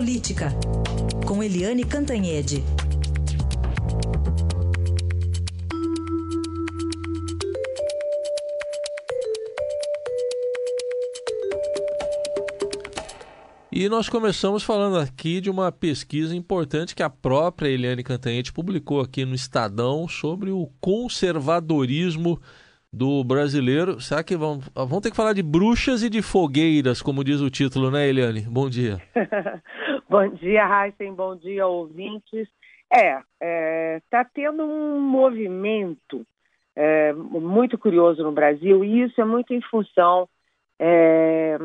Política, com Eliane Cantanhede. E nós começamos falando aqui de uma pesquisa importante que a própria Eliane Cantanhete publicou aqui no Estadão sobre o conservadorismo do brasileiro. Será que vão, vão ter que falar de bruxas e de fogueiras, como diz o título, né, Eliane? Bom dia. bom dia, Heisen. Bom dia, ouvintes. É, está é, tá tendo um movimento é, muito curioso no Brasil e isso é muito em função é,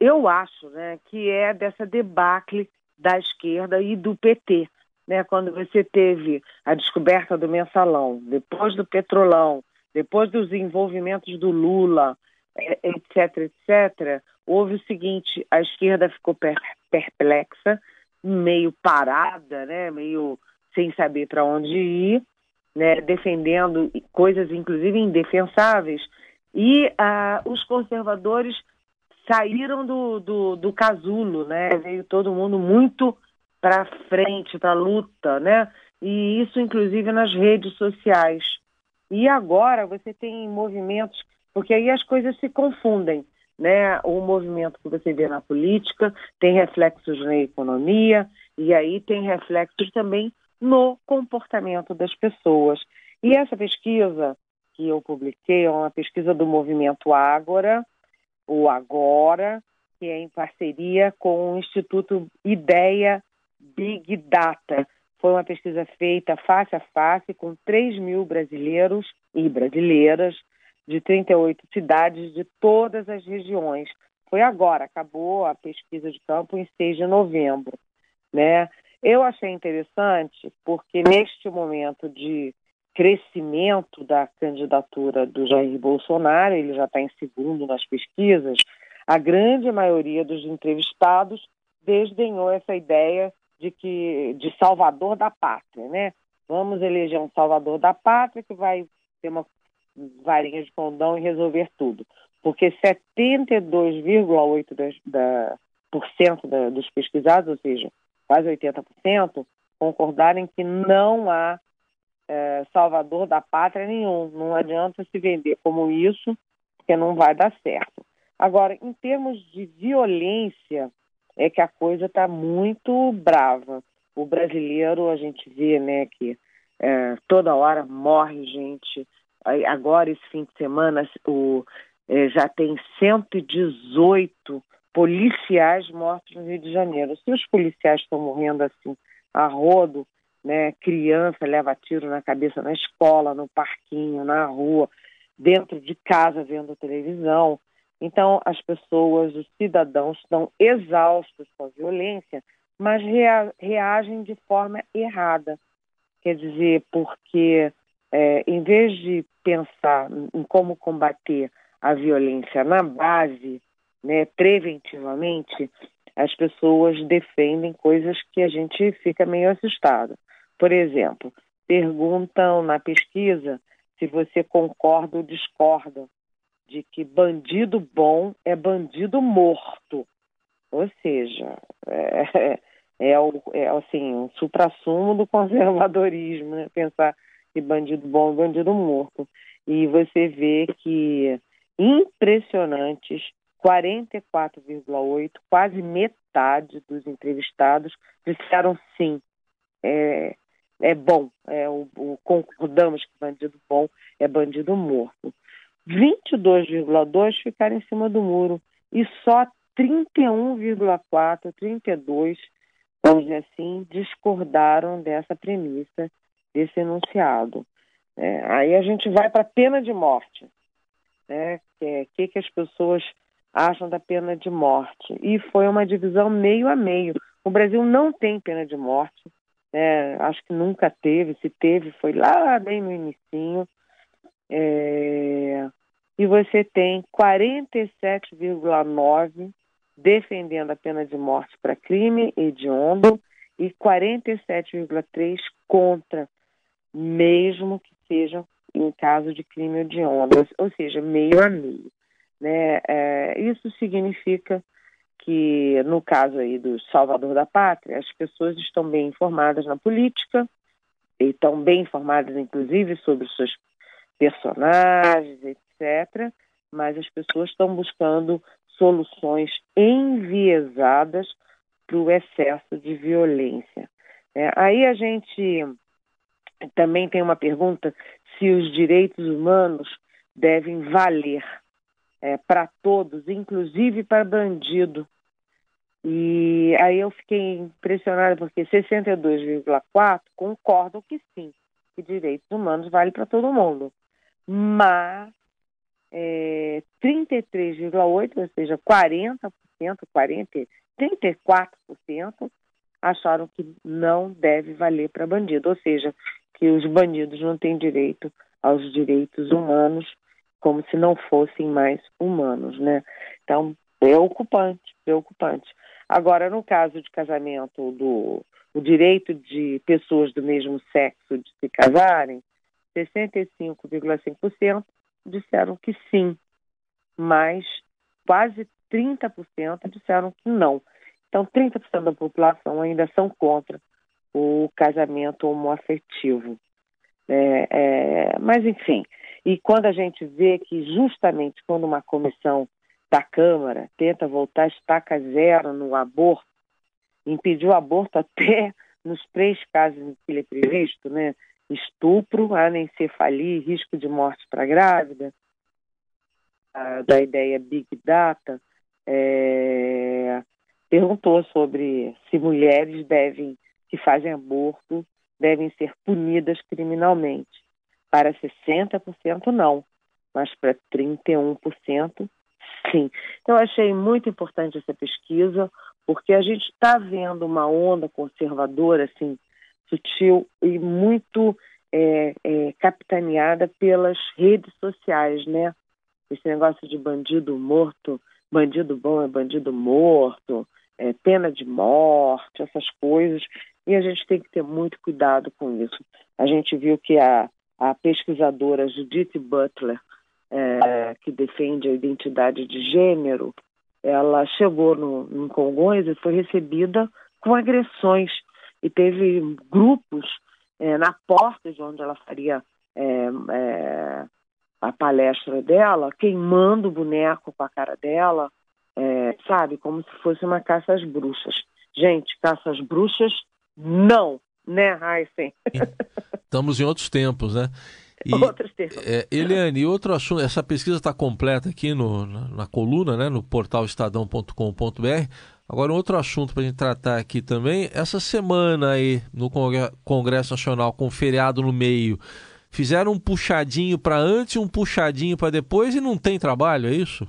eu acho né, que é dessa debacle da esquerda e do PT. Né, quando você teve a descoberta do mensalão, depois do petrolão, depois dos envolvimentos do Lula, etc., etc., houve o seguinte: a esquerda ficou perplexa, meio parada, né, meio sem saber para onde ir, né, defendendo coisas, inclusive, indefensáveis, e ah, os conservadores saíram do, do, do casulo, né? Veio todo mundo muito para frente, para a luta, né? E isso, inclusive, nas redes sociais. E agora você tem movimentos, porque aí as coisas se confundem, né? O movimento que você vê na política tem reflexos na economia e aí tem reflexos também no comportamento das pessoas. E essa pesquisa que eu publiquei é uma pesquisa do movimento Ágora, o Agora, que é em parceria com o Instituto Ideia Big Data. Foi uma pesquisa feita face a face com 3 mil brasileiros e brasileiras de 38 cidades de todas as regiões. Foi agora, acabou a pesquisa de campo em 6 de novembro. Né? Eu achei interessante porque neste momento de crescimento da candidatura do Jair Bolsonaro, ele já está em segundo nas pesquisas, a grande maioria dos entrevistados desdenhou essa ideia de que de salvador da pátria, né? Vamos eleger um salvador da pátria que vai ter uma varinha de condão e resolver tudo. Porque 72,8% da, da, dos pesquisados, ou seja, quase 80%, concordaram que não há é, salvador da pátria nenhum. Não adianta se vender como isso, porque não vai dar certo. Agora, em termos de violência, é que a coisa está muito brava. O brasileiro, a gente vê né, que é, toda hora morre gente. Agora, esse fim de semana, o, é, já tem 118 policiais mortos no Rio de Janeiro. Se os policiais estão morrendo assim a rodo, né? Criança leva tiro na cabeça na escola, no parquinho, na rua, dentro de casa vendo televisão. Então, as pessoas, os cidadãos estão exaustos com a violência, mas rea reagem de forma errada. Quer dizer, porque é, em vez de pensar em como combater a violência na base, né, preventivamente, as pessoas defendem coisas que a gente fica meio assustado. Por exemplo, perguntam na pesquisa se você concorda ou discorda de que bandido bom é bandido morto. Ou seja, é, é, o, é assim, um supra-sumo do conservadorismo, né? pensar que bandido bom é bandido morto. E você vê que impressionantes 44,8, quase metade dos entrevistados disseram sim. É, é bom, é o, o, concordamos que bandido bom é bandido morto. 22,2 ficaram em cima do muro e só 31,4, 32, vamos dizer assim, discordaram dessa premissa, desse enunciado. É, aí a gente vai para a pena de morte. Né? O é, que, que as pessoas acham da pena de morte? E foi uma divisão meio a meio. O Brasil não tem pena de morte, né? acho que nunca teve, se teve foi lá bem no inicinho. É... E você tem 47,9 defendendo a pena de morte para crime hediondo e 47,3 contra, mesmo que seja em caso de crime hediondo, ou seja, meio a meio. Né? É, isso significa que, no caso aí do Salvador da Pátria, as pessoas estão bem informadas na política, e estão bem informadas, inclusive, sobre os seus personagens, etc., mas as pessoas estão buscando soluções enviesadas para o excesso de violência. É, aí a gente também tem uma pergunta se os direitos humanos devem valer é, para todos, inclusive para bandido. E aí eu fiquei impressionada porque 62,4 concordam que sim, que direitos humanos valem para todo mundo. Mas é, 33,8, ou seja, 40%, 40, 34% acharam que não deve valer para bandido, ou seja, que os bandidos não têm direito aos direitos humanos como se não fossem mais humanos, né? Então, preocupante, preocupante. Agora, no caso de casamento, do o direito de pessoas do mesmo sexo de se casarem, 65,5% disseram que sim, mas quase 30% disseram que não. Então, 30% da população ainda são contra o casamento homoafetivo. É, é, mas, enfim, e quando a gente vê que justamente quando uma comissão da Câmara tenta voltar estaca zero no aborto, impediu o aborto até nos três casos em que ele é previsto, né? Estupro, anencefalia e risco de morte para grávida, da ideia Big Data, é, perguntou sobre se mulheres devem, que fazem aborto, devem ser punidas criminalmente. Para 60% não, mas para 31% sim. Então, eu achei muito importante essa pesquisa, porque a gente está vendo uma onda conservadora, assim, sutil e muito é, é, capitaneada pelas redes sociais, né? Esse negócio de bandido morto, bandido bom é bandido morto, é, pena de morte, essas coisas. E a gente tem que ter muito cuidado com isso. A gente viu que a, a pesquisadora Judith Butler, é, que defende a identidade de gênero, ela chegou no, no Congonhas e foi recebida com agressões e teve grupos é, na porta de onde ela faria é, é, a palestra dela, queimando o boneco com a cara dela, é, sabe, como se fosse uma caça às bruxas. Gente, caça às bruxas, não, né, Heisen? Estamos em outros tempos, né? E, outros tempos. É, Eliane, outro assunto, essa pesquisa está completa aqui no, na, na, coluna, né, no portal estadão.com.br. Agora, um outro assunto para a gente tratar aqui também, essa semana aí no Congresso Nacional, com feriado no meio, fizeram um puxadinho para antes e um puxadinho para depois e não tem trabalho, é isso?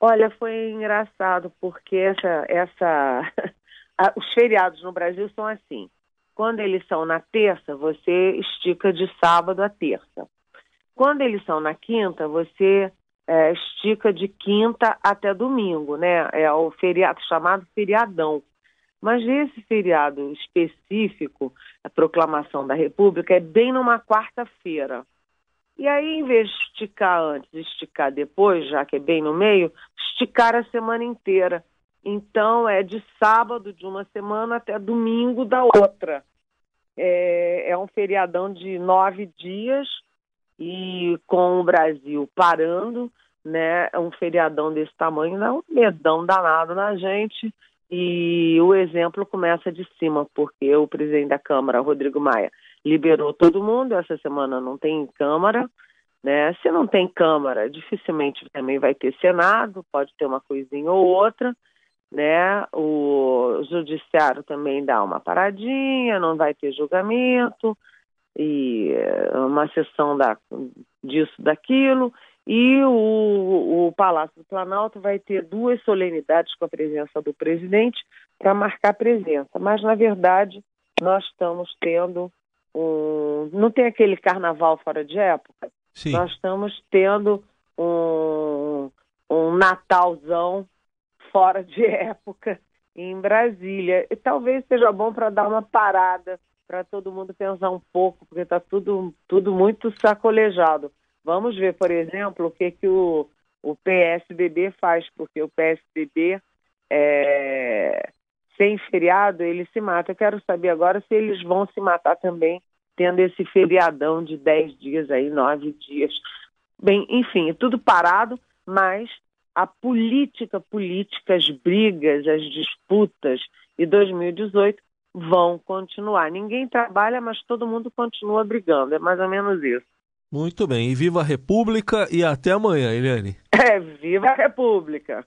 Olha, foi engraçado porque essa, essa, os feriados no Brasil são assim. Quando eles são na terça, você estica de sábado a terça. Quando eles são na quinta, você é, estica de quinta até domingo, né? É o feriado chamado feriadão. Mas esse feriado específico, a proclamação da República, é bem numa quarta-feira. E aí, em vez de esticar antes esticar depois, já que é bem no meio, esticar a semana inteira. Então, é de sábado de uma semana até domingo da outra. É, é um feriadão de nove dias e com o Brasil parando, né? É um feriadão desse tamanho dá um medão danado na gente. E o exemplo começa de cima, porque o presidente da Câmara, Rodrigo Maia, liberou todo mundo. Essa semana não tem Câmara, né? Se não tem Câmara, dificilmente também vai ter Senado, pode ter uma coisinha ou outra, né? O Judiciário também dá uma paradinha, não vai ter julgamento e eh, uma sessão da, disso, daquilo. E o, o Palácio do Planalto vai ter duas solenidades com a presença do presidente para marcar presença. Mas, na verdade, nós estamos tendo um. Não tem aquele carnaval fora de época? Sim. Nós estamos tendo um, um Natalzão fora de época em Brasília. E talvez seja bom para dar uma parada, para todo mundo pensar um pouco, porque está tudo, tudo muito sacolejado. Vamos ver, por exemplo, o que, que o, o PSDB faz, porque o PSDB é, sem feriado, ele se mata. Eu quero saber agora se eles vão se matar também, tendo esse feriadão de 10 dias aí, 9 dias. Bem, enfim, tudo parado, mas a política política, as brigas, as disputas de 2018 vão continuar. Ninguém trabalha, mas todo mundo continua brigando. É mais ou menos isso. Muito bem. E viva a República e até amanhã, Eliane. É, viva a República!